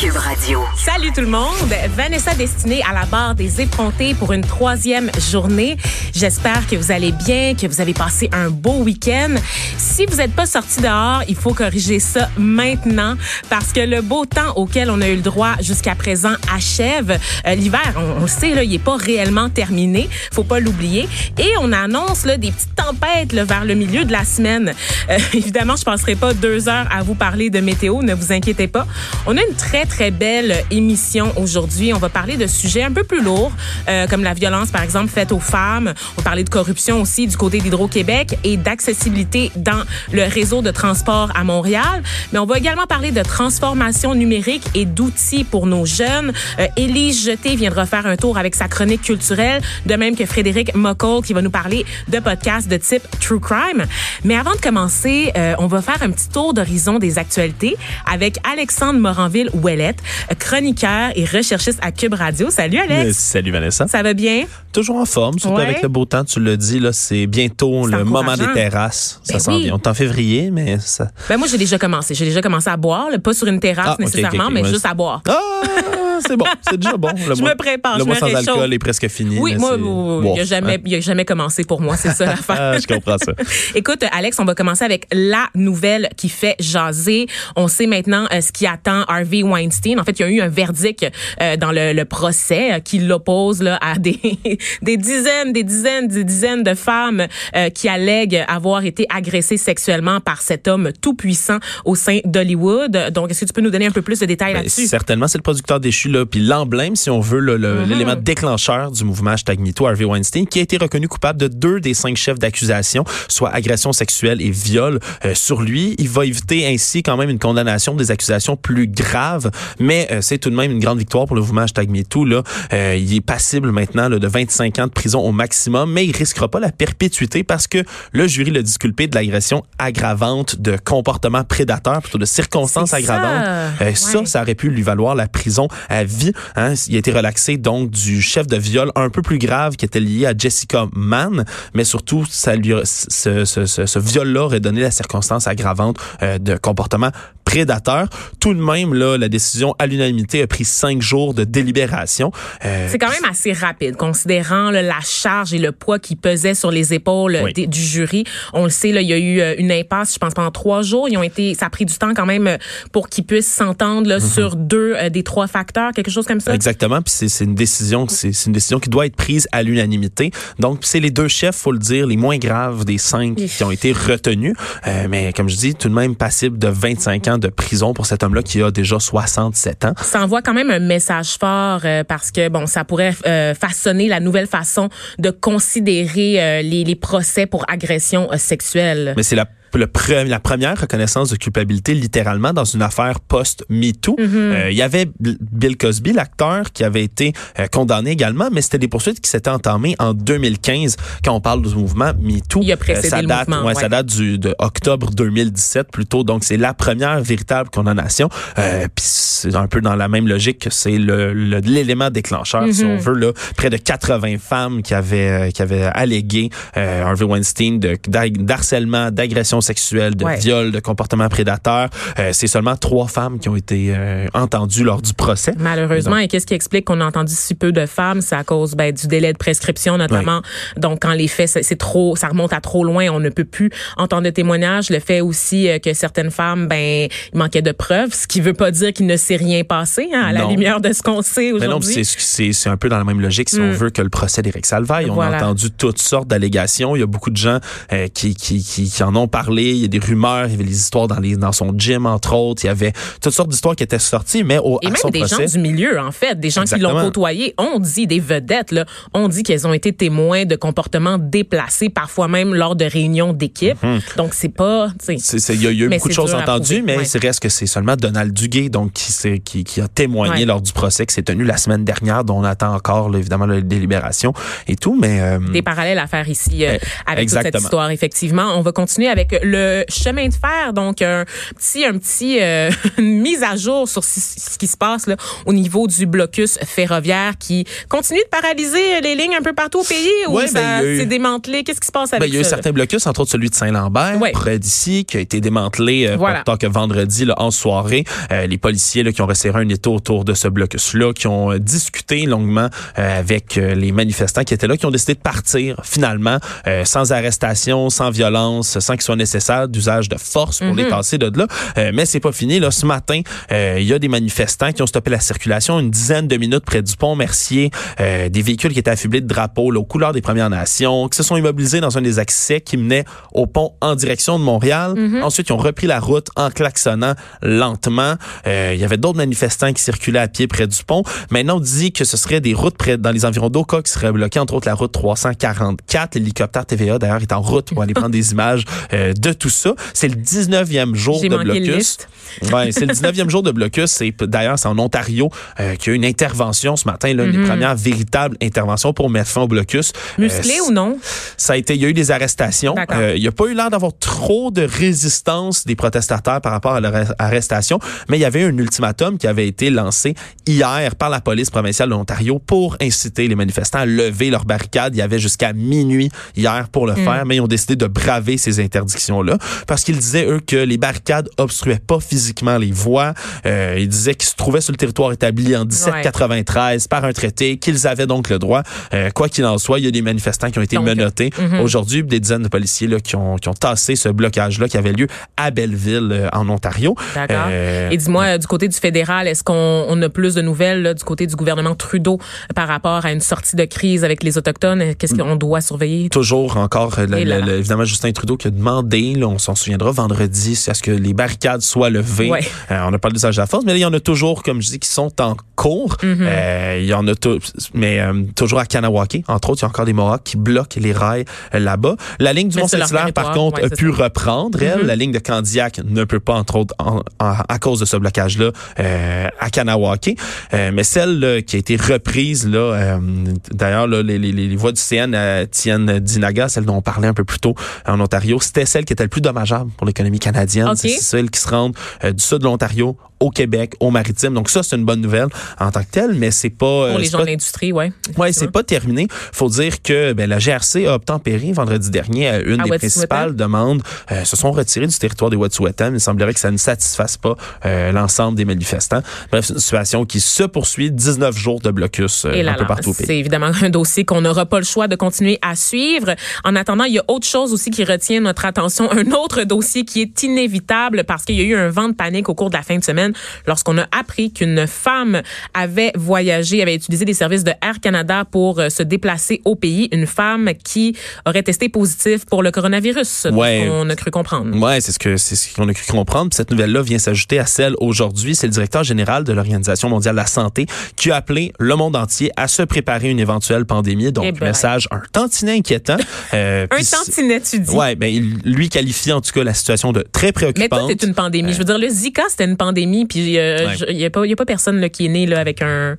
Cube Radio. Salut tout le monde, Vanessa destinée à la barre des effrontés pour une troisième journée. J'espère que vous allez bien, que vous avez passé un beau week-end. Si vous n'êtes pas sorti dehors, il faut corriger ça maintenant parce que le beau temps auquel on a eu le droit jusqu'à présent achève. Euh, L'hiver, on, le sait, là, il est pas réellement terminé, faut pas l'oublier. Et on annonce là, des petites tempêtes vers le milieu de la semaine. Euh, évidemment, je passerai pas deux heures à vous parler de météo, ne vous inquiétez pas. On a une très très belle émission aujourd'hui. On va parler de sujets un peu plus lourds, euh, comme la violence, par exemple, faite aux femmes. On va parler de corruption aussi du côté d'Hydro-Québec et d'accessibilité dans le réseau de transport à Montréal. Mais on va également parler de transformation numérique et d'outils pour nos jeunes. Euh, Élise Jeté viendra faire un tour avec sa chronique culturelle, de même que Frédéric Mockle qui va nous parler de podcasts de type True Crime. Mais avant de commencer, euh, on va faire un petit tour d'horizon des actualités avec Alexandre Chroniqueur et recherchiste à Cube Radio. Salut Alex! Salut Vanessa. Ça va bien? Toujours en forme, surtout Ouais. avec le beau temps, tu l'as dit, là, c'est bientôt le moment des terrasses. Ça Ben s'en oui. vient. On est en février, mais ça. Ben moi, j'ai déjà commencé. J'ai déjà commencé à boire, là, pas sur une terrasse Ah, nécessairement, mais juste à boire. Ah, c'est bon, c'est déjà bon. Le Je mois- me prépare, Le je mois me sans réchauffe. alcool est presque fini. Oui, moi, il Bon, a jamais, hein. a jamais commencé pour moi, c'est ça l'affaire. Ah, je comprends ça. Écoute, Alex, on va commencer avec la nouvelle qui fait jaser. On sait maintenant euh, ce qui attend Harvey Weinstein. En fait, il y a eu un verdict euh, dans le, le procès euh, qui l'oppose là, à des, des dizaines, des dizaines, des dizaines de femmes euh, qui allèguent avoir été agressées sexuellement par cet homme tout puissant au sein d'Hollywood. Donc, est-ce que tu peux nous donner un peu plus de détails Ben, là-dessus? certainement, c'est le producteur déchu, là, puis l'emblème, si on veut, là, le- Mm-hmm. l'élément déclencheur du mouvement hashtag MeToo, Harvey Weinstein, qui a été reconnu coupable de deux des cinq chefs d'accusation, soit agression sexuelle et viol euh, sur lui. Il va éviter ainsi quand même une condamnation des accusations plus graves, mais euh, c'est tout de même une grande victoire pour le mouvement hashtag MeToo. Là. Euh, il est passible maintenant là, de 25 ans de prison au maximum, mais il risquera pas la perpétuité parce que le jury l'a disculpé de l'agression aggravante de comportement prédateur, plutôt de circonstances ça. aggravantes. Euh, Ça, Ouais. ça aurait pu lui valoir la prison à vie. Hein. Il a été relaxé donc du chef de viol un peu plus grave qui était lié à Jessica Mann, mais surtout, ça lui, ce, ce, ce, ce viol-là aurait donné la circonstance aggravante de comportement prédateur. Tout de même, là, la décision à l'unanimité a pris cinq jours de délibération. Euh, C'est quand même assez rapide, considérant là, la charge et le poids qui pesait sur les épaules Oui. des- du jury. On le sait, là, il y a eu euh, une impasse, je pense, pendant trois jours. Ils ont été, ça a pris du temps quand même euh, pour qu'ils puissent s'entendre là, sur deux euh, des trois facteurs, quelque chose comme ça. Exactement, puis c'est une décision, c'est une décision qui doit être prise à l'unanimité. Donc c'est les deux chefs, faut le dire, les moins graves des cinq qui ont été retenus. Euh, mais comme je dis, tout de même passible de 25 ans de prison pour cet homme-là qui a déjà 67 ans. Ça envoie quand même un message fort euh, parce que bon, ça pourrait euh, façonner la nouvelle façon de considérer euh, les, les procès pour agression euh, sexuelle. Mais c'est la le pre- la première reconnaissance de culpabilité littéralement dans une affaire post-MeToo. Euh, Il y avait Bill Cosby, l'acteur, qui avait été euh, condamné également, mais c'était des poursuites qui s'étaient entamées en 2015 quand on parle du mouvement MeToo. Il a précédé ça le date, ouais, ouais. Ça date du, de octobre 2017 plutôt, donc c'est la première véritable condamnation. Euh, Puis c'est un peu dans la même logique que c'est l'élément déclencheur, si Mm-hmm. on veut, là, près de 80 femmes qui avaient, euh, qui avaient allégué euh, Harvey Weinstein d'harcèlement, d'agression sexuelle, de Ouais. viol, de comportement prédateur. Euh, c'est seulement trois femmes qui ont été euh, entendues lors du procès. Malheureusement, et qu'est-ce qui explique qu'on a entendu si peu de femmes, c'est à cause ben, du délai de prescription notamment. Donc quand les faits c'est c'est trop, ça remonte à trop loin, on ne peut plus entendre de témoignages. Le fait aussi euh, que certaines femmes, ben, il manquait de preuves, ce qui veut pas dire qu'il ne s'est rien passé hein, à la lumière de ce qu'on sait Mais non, aujourd'hui. c'est- c'est c'est un peu dans la même logique si on veut que le procès d'Éric Salvaille. On Voilà. a entendu toutes sortes d'allégations. Il y a beaucoup de gens qui, qui, qui, qui en ont parlé parlé. Il y a des rumeurs, il y avait les histoires dans, les, dans son gym, entre autres. Il y avait toutes sortes d'histoires qui étaient sorties, mais au, Et à même son des procès, gens du milieu, en fait, des gens qui l'ont côtoyé, ont dit, des vedettes, là, ont dit qu'elles ont été témoins de comportements déplacés, parfois même lors de réunions d'équipe. Donc, c'est pas, tu sais, c'est- c'est- il y a eu beaucoup de choses entendues, mais ouais. c'est reste que c'est seulement Donald Duguay donc qui, qui, qui a témoigné Ouais. lors du procès qui s'est tenu la semaine dernière, dont on attend encore là, évidemment la délibération et tout, mais euh, des parallèles à faire ici euh, Eh, avec toute cette histoire. Effectivement, on va continuer avec le chemin de fer, donc un petit, un petit euh, une mise à jour sur ce qui se passe là, au niveau du blocus ferroviaire qui continue de paralyser les lignes un peu partout au pays ou Ouais, ben, ça s'est démantelé? Qu'est-ce qui se passe Ben, avec il y a eu ça? là? certains blocus, entre autres celui de Saint-Lambert, Ouais. près d'ici, qui a été démantelé euh, Voilà. tard que vendredi là, en soirée. Euh, les policiers là, qui ont resserré un étau autour de ce blocus-là, qui ont euh, discuté longuement euh, avec euh, les manifestants qui étaient là, qui ont décidé de partir finalement, euh, sans arrestation, sans violence, sans qu'il soit nécessaire d'usage de force pour Mhm. les tasser de là. Euh, mais c'est pas fini. Là, ce matin, euh, il y a des manifestants qui ont stoppé la circulation une dizaine de minutes près du pont Mercier, euh, des véhicules qui étaient affublés de drapeaux là, aux couleurs des Premières Nations, qui se sont immobilisés dans un des accès qui menait au pont en direction de Montréal. Ensuite, ils ont repris la route en klaxonnant lentement. Euh, il y avait d'autres manifestants qui circulaient à pied près du pont. Maintenant, on dit que ce serait des routes près dans les environs d'Oka qui seraient bloquées, entre autres la route 344. L'hélicoptère TVA, d'ailleurs, est en route pour aller prendre des images euh, de tout ça. C'est le 19e jour de blocus. Ouais, c'est le 19e jour de blocus. C'est d'ailleurs c'est en Ontario euh, qu'il y a eu une intervention ce matin, là, une Mhm. des premières véritables interventions pour mettre fin au blocus. Musclé Euh, ou non? ça a été, il y a eu des arrestations. Euh, il n'y a pas eu l'air d'avoir trop de résistance des protestataires par rapport à leur arre- arrestation, mais il y avait un ultimatum qui avait été lancé hier par la police provinciale de l'Ontario pour inciter les manifestants à lever leurs barricades. Il y avait jusqu'à minuit hier pour le faire, mais ils ont décidé de braver ces interdictions-là parce qu'ils disaient, eux, que les barricades obstruaient pas physiquement les voies. Euh, ils disaient qu'ils se trouvaient sur le territoire établi en 1793 par un traité, qu'ils avaient donc le droit. Euh, quoi qu'il en soit, il y a des manifestants qui ont été Donc, menottés mhm. aujourd'hui, puis des dizaines de policiers là, qui, ont, qui ont tassé ce blocage-là qui avait lieu à Belleville, euh, en Ontario. D'accord. Euh, Et dis-moi, du côté du fédéral, est-ce qu'on on a plus de nouvelles là, du côté du gouvernement Trudeau par rapport à une sortie de crise avec les Autochtones? Qu'est-ce qu'on doit surveiller? Toujours encore, le- là. le- évidemment, Justin Trudeau qui a demandé, là, on s'en souviendra, vendredi, c'est à ce que les barricades soient levées. Ouais. Euh, on a parlé d'usage de la force, mais là, il y en a toujours, comme je dis, qui sont en cours. Mm-hmm. Euh, il y en a mais euh, toujours à Kanawake, entre autres, il y a encore des Mohawks qui bloquent les rails là-bas. La ligne du Mont-Saint-Hilaire, par contre, ouais, a pu ça. Mm-hmm. reprendre, elle. La ligne de Candiac ne peut pas, entre autres, en- en- à cause de ce blocage-là, à Kanawake. Mais celle là, qui a été reprise, là, d'ailleurs, les, les, les voies du CN à Tienne Dinaga, celle dont on parlait un peu plus tôt en Ontario, c'était celle qui était le plus dommageable pour l'économie canadienne. C'est celle qui se rendent euh, du sud de l'Ontario au Québec, au maritime. Donc ça, c'est une bonne nouvelle en tant que telle, mais c'est pas... euh, Pour les gens pas de l'industrie, ouais. Ouais, c'est pas terminé. Faut dire que ben, la GRC a obtempéré vendredi dernier à une À des principales demandes. Euh, se sont retirés du territoire des Wet'suwet'en. Il semblerait que ça ne satisfasse pas euh, l'ensemble des manifestants. Bref, c'est une situation qui se poursuit. 19 jours de blocus euh, Et là, un peu partout au pays. c'est évidemment un dossier qu'on n'aura pas le choix de continuer à suivre. En attendant, il y a autre chose aussi qui retient notre attention, un autre dossier qui est inévitable parce qu'il y a eu un vent de panique au cours de la fin de semaine lorsqu'on a appris qu'une femme avait voyagé, avait utilisé les services de Air Canada pour euh, se déplacer au pays. Une femme qui aurait testé positif pour le coronavirus, Ouais. on a cru comprendre. Ouais, c'est ce que c'est ce qu'on a cru comprendre. Cette nouvelle-là vient s'ajouter à celle aujourd'hui. C'est le directeur général de l'Organisation mondiale de la santé qui a appelé le monde entier à se préparer à une éventuelle pandémie. Donc Eh ben. message un tantinet inquiétant. Euh, Un tantinet, tu dis. Ouais, ben il- lui qualifie en tout cas la situation de très Mais préoccupante. toi, c'est une pandémie. Je veux dire, le Zika, c'était une pandémie, puis euh, il y a pas, y a pas personne là, qui est né là avec un,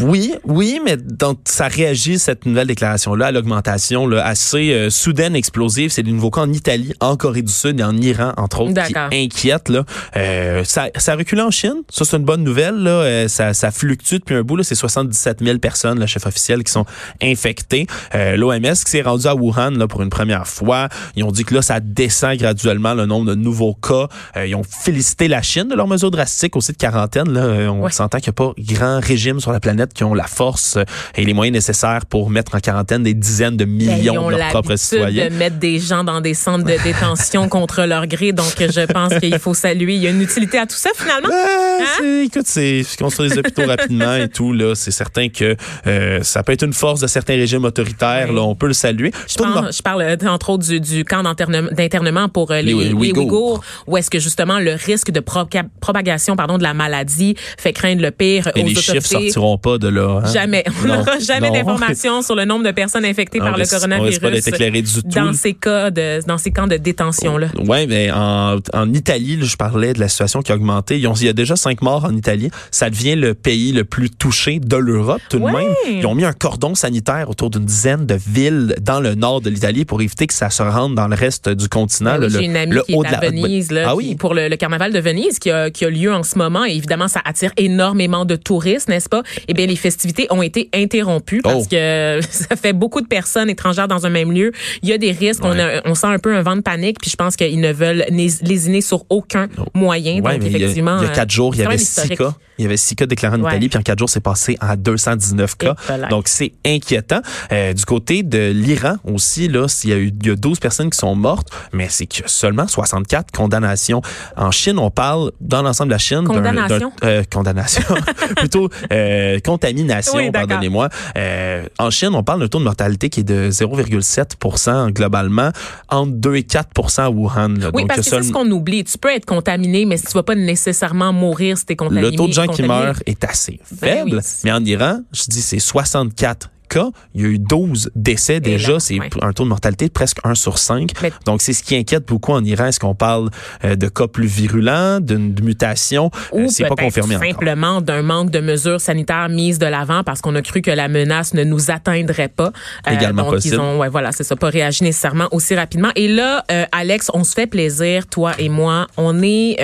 Oui, oui, mais donc ça réagit cette nouvelle déclaration-là à l'augmentation là, assez euh, soudaine, explosive. C'est des nouveaux cas en Italie, en Corée du Sud et en Iran, entre autres, qui inquiètent. Là. Euh, ça, ça a reculé en Chine. Ça, c'est une bonne nouvelle. Là. Euh, ça, ça fluctue depuis un bout. là. C'est 77 000 personnes, le chef officiel, qui sont infectées. L'OMS qui s'est rendu à Wuhan là, pour une première fois. Ils ont dit que là, ça descend graduellement le nombre de nouveaux cas. Ils ont félicité la Chine de leurs mesures drastiques aussi de quarantaine. Là, euh, on s'entend qu'il n'y a pas grand régime sur la planète qui ont la force euh, et les moyens nécessaires pour mettre en quarantaine des dizaines de Ben, millions de leurs propres citoyens. de mettre des gens dans des centres de détention contre leur gré. Donc, je pense qu'il faut saluer. Il y a une utilité à tout ça, finalement. Ouais, Hein? c'est- écoute, c'est construire des hôpitaux rapidement et tout là, c'est certain que euh, ça peut être une force de certains régimes autoritaires. Oui. Là, on peut le saluer. Je monde- je parle euh, entre autres du, du camp d'internement pour euh, les, Les les Ouïghours. Ouïghours, où est-ce que justement le risque de proca- propagation pardon, de la maladie fait craindre le pire et aux les chiffres autorités. sortiront pas de là. hein? Jamais. On n'aura jamais d'informations sur le nombre de personnes infectées On par le risque- on coronavirus pas éclairé du tout. dans ces cas de dans ces camps de détention là. Oui, mais en, en Italie, là, je parlais de la situation qui a augmenté. Ils ont- il y a déjà cinq morts en Italie. Ça devient le pays le plus touché de l'Europe tout de Ouais. même. Ils ont mis un cordon sanitaire autour d'une dizaine de villes dans le nord de l'Italie pour éviter que ça se rende dans le reste du continent. Ben là, oui, le- J'ai une amie le qui haut est de à la- Venise là, Ah oui? pour le, le carnaval de Venise qui a, qui a lieu en ce moment. Et évidemment, ça attire énormément de touristes, n'est-ce pas? Eh bien, les festivités ont été interrompues parce Oh. que ça fait beaucoup de personnes étrangères dans un même lieu. Il y a des risques. On, a- on sent un peu un vent de panique. Puis je pense qu'ils ne veulent lésiner sur aucun moyen. Ouais, Donc, mais il y a- effectivement, il y a, euh, quatre jours, il y avait six cas. Il y avait six cas déclarés en Ouais. Italie, puis en quatre jours, c'est passé à 219 cas. Donc, c'est inquiétant. Euh, du côté de l'Iran aussi, là, il y a eu il y a 12 personnes qui sont mortes, mais c'est que seulement 64 condamnations. En Chine, on parle, dans l'ensemble de la Chine, d'un- Condamnation? d'un- euh, condamnation, plutôt euh, contamination, Oui, pardonnez-moi. Euh, en Chine, on parle d'un taux de mortalité qui est de 0,7% globalement, entre 2 et 4 à Wuhan. là. Oui, Donc, parce que seul- c'est ce qu'on oublie. Tu peux être contaminé, mais si tu vas pas nécessairement mourir si t'es contaminé. le taux de gens qui meurent est assez Ben faible. oui. Mais en Iran, je dis c'est 64 cas. Il y a eu 12 décès déjà. C'est ouais. un taux de mortalité de presque 1 sur 5. Mais- Donc, c'est ce qui inquiète beaucoup en Iran. Est-ce qu'on parle euh, de cas plus virulents, d'une mutation? Euh, c'est pas confirmé simplement d'un manque de mesures sanitaires mises de l'avant parce qu'on a cru que la menace ne nous atteindrait pas. Euh, Également donc possible. ils ont, ouais, voilà, c'est ça, pas réagi nécessairement aussi rapidement. Et là, euh, Alex, on se fait plaisir, toi et moi. On est,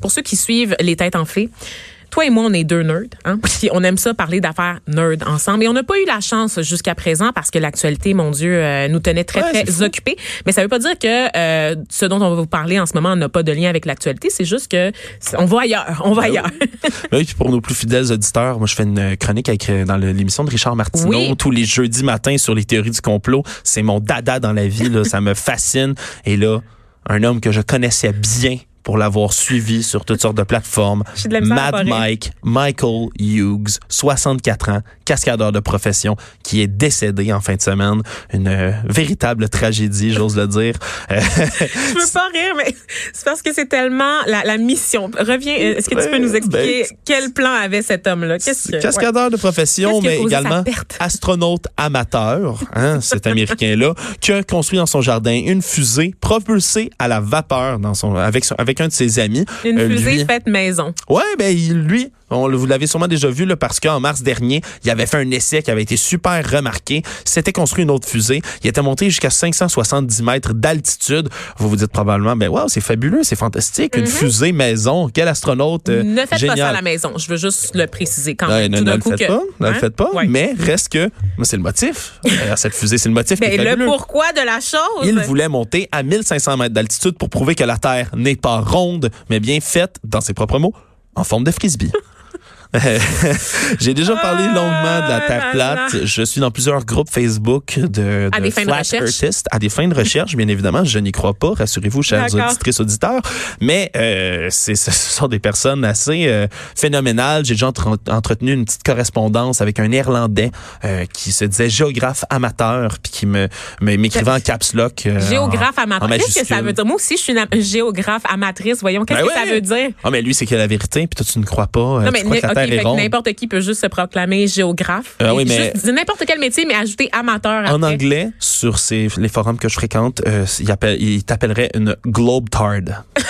pour ceux qui suivent les têtes enflées. Toi et moi, on est deux nerds, hein? Puis on aime ça parler d'affaires nerds ensemble. Et on n'a pas eu la chance jusqu'à présent parce que l'actualité, mon Dieu, euh, nous tenait très, Ouais, très occupés. Mais ça veut pas dire que euh, ce dont on va vous parler en ce moment n'a pas de lien avec l'actualité. C'est juste que on va ailleurs. On va ailleurs. Oui, puis pour nos plus fidèles auditeurs, moi je fais une chronique avec, euh, dans l'émission de Richard Martineau Oui. tous les jeudis matins sur les théories du complot. C'est mon dada dans la vie, là, ça me fascine. Et là, un homme que je connaissais bien pour l'avoir suivi sur toutes sortes de plateformes, de Mad. Mike, Michael Hughes, 64 ans, cascadeur de profession, qui est décédé en fin de semaine. Une euh, véritable tragédie, j'ose le dire. Euh, Je veux pas rire, mais c'est parce que c'est tellement la, la mission. Reviens, euh, est-ce que tu peux nous expliquer Ben, quel plan avait cet homme-là? Ouais. Cascadeur de profession, mais également astronaute amateur, hein, cet Américain-là, qui a construit dans son jardin une fusée propulsée à la vapeur dans son, avec, son- avec un de ses amis. Une Euh, fusée lui- faite maison. Ouais, ben lui, on, vous l'avez sûrement déjà vu là, parce qu'en mars dernier, il avait fait un essai qui avait été super remarqué. C'était construit une autre fusée. Il était monté jusqu'à 570 mètres d'altitude. Vous vous dites probablement, ben wow, c'est fabuleux, c'est fantastique, une fusée maison. Quel astronaute euh, ne faites génial. pas ça à la maison. Je veux juste le préciser quand même. ne, Tout ne d'un le faites que- pas, ne le Hein? faites pas, Ouais. mais reste que, c'est le motif. Cette fusée, c'est le motif qui Ben, le pourquoi de la chose. Il voulait monter à 1500 mètres d'altitude pour prouver que la Terre n'est pas ronde, mais bien faite, dans ses propres mots, en forme de frisbee. J'ai déjà parlé Ah, longuement de la Terre plate. Je suis dans plusieurs groupes Facebook de, À de des fins de flat recherche. earthistes, à des fins de recherche, bien évidemment. Je n'y crois pas, rassurez-vous, chers auditrices, auditeurs. Mais euh, ce sont des personnes assez euh, phénoménales. J'ai déjà entre- entretenu une petite correspondance avec un Néerlandais euh, qui se disait géographe amateur, puis qui me, m'écrivait en caps lock. euh, Géographe en- amateur. Qu'est-ce que ça veut dire? Moi aussi, je suis une géographe amatrice. Voyons, qu'est-ce Ben que ça veut dire? Ah, mais lui, c'est qu'il a la vérité, puis toi, tu ne crois pas. Non, mais Terre est ronde. n'importe qui peut juste se proclamer géographe. Ah oui, mais- n'importe quel métier, mais ajouter amateur En après. anglais, sur ces, les forums que je fréquente, euh, il, appelle, il t'appellerait une globe tard.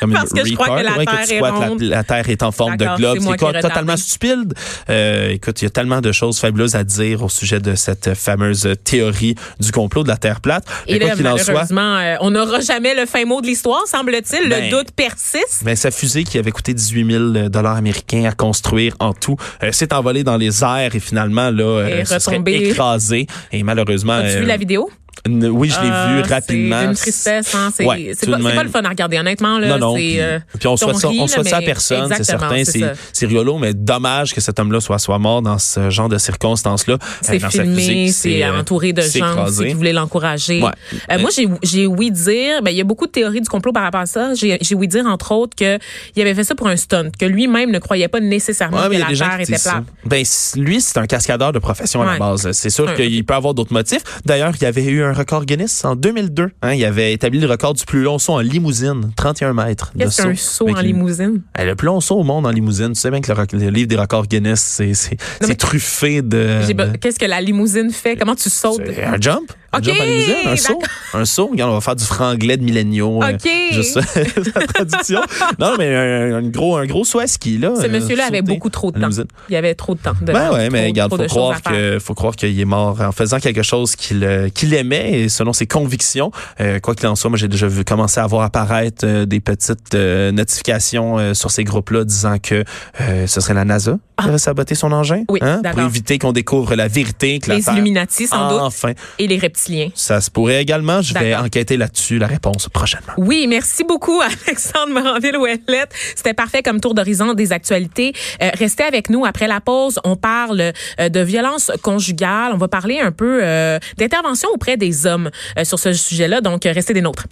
Comme Parce que je crois que la ouais, Terre tu est ronde. la, la Terre est en forme de globe. c'est totalement stupide? Euh, écoute, il y a tellement de choses fabuleuses à dire au sujet de cette fameuse théorie du complot de la Terre plate. Et Mais quoi là, qu'il en soit, malheureusement, euh, on n'aura jamais le fin mot de l'histoire, semble-t-il. Ben, le doute persiste. Ben, sa fusée qui avait coûté 18 000 dollars américains à construire en tout euh, s'est envolée dans les airs et finalement là euh, Et se serait écrasée et malheureusement As-tu euh, vu la vidéo? Oui, je l'ai Ah, vu c'est rapidement. une tristesse, hein. C'est Ouais, c'est pas, c'est le fun à regarder, honnêtement. Là, Non, non. C'est, Puis, euh, puis on souhaite rit, on souhaite ça à personne, c'est certain. c'est C'est c'est rigolo, mais dommage que cet homme-là soit, soit mort dans ce genre de circonstances-là. C'est Euh, filmé, c'est euh, entouré de c'est gens aussi qui voulaient l'encourager. Ouais. Euh, moi, j'ai ouï dire, ben il y a beaucoup de théories du complot par rapport à ça. J'ai ouï dire entre autres que il avait fait ça pour un stunt, que lui-même ne croyait pas nécessairement Ouais, que la Terre était plate. Ben, lui, c'est un cascadeur de profession à la base. C'est sûr qu'il peut avoir d'autres motifs. D'ailleurs, il y avait eu un record Guinness en 2002. Hein, il avait établi le record du plus long saut en limousine, 31 mètres Qu'est-ce qu'un saut Avec en limousine? Eh, Le plus long saut au monde en limousine. Tu sais bien que le, le livre des records Guinness, c'est truffé de... Qu'est-ce que la limousine fait? Comment tu sautes? Un jump. Un saut. Un saut. Regarde, on va faire du franglais de milléniaux. euh, OK. juste la traduction. non, mais un, un gros, un gros saut à ski, là. Ce euh, monsieur-là avait beaucoup trop de temps. Il avait trop de temps. De Ben ouais, mais trop- regarde, trop faut croire à faire. que faut croire qu'il est mort en faisant quelque chose qu'il euh, aimait et selon ses convictions. Euh, quoi qu'il en soit, moi j'ai déjà vu commencer à voir apparaître euh, des petites notifications sur ces groupes-là disant que ce serait la NASA qui aurait saboté son engin, Ah. Oui, hein, pour éviter qu'on découvre la vérité, que la Les Terre- Illuminati, sans doute, Enfin, et les reptiliens. ça se pourrait également. Je vais enquêter là-dessus. La réponse prochainement. Oui, merci beaucoup Alexandre Moranville-Ouellette. C'était parfait comme tour d'horizon des actualités. Euh, restez avec nous après la pause. On parle euh, de violence conjugale. On va parler un peu euh, d'intervention auprès des hommes euh, sur ce sujet-là. Donc, restez des nôtres.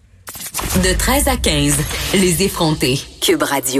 De 13 à 15, les effrontés. Cube Radio.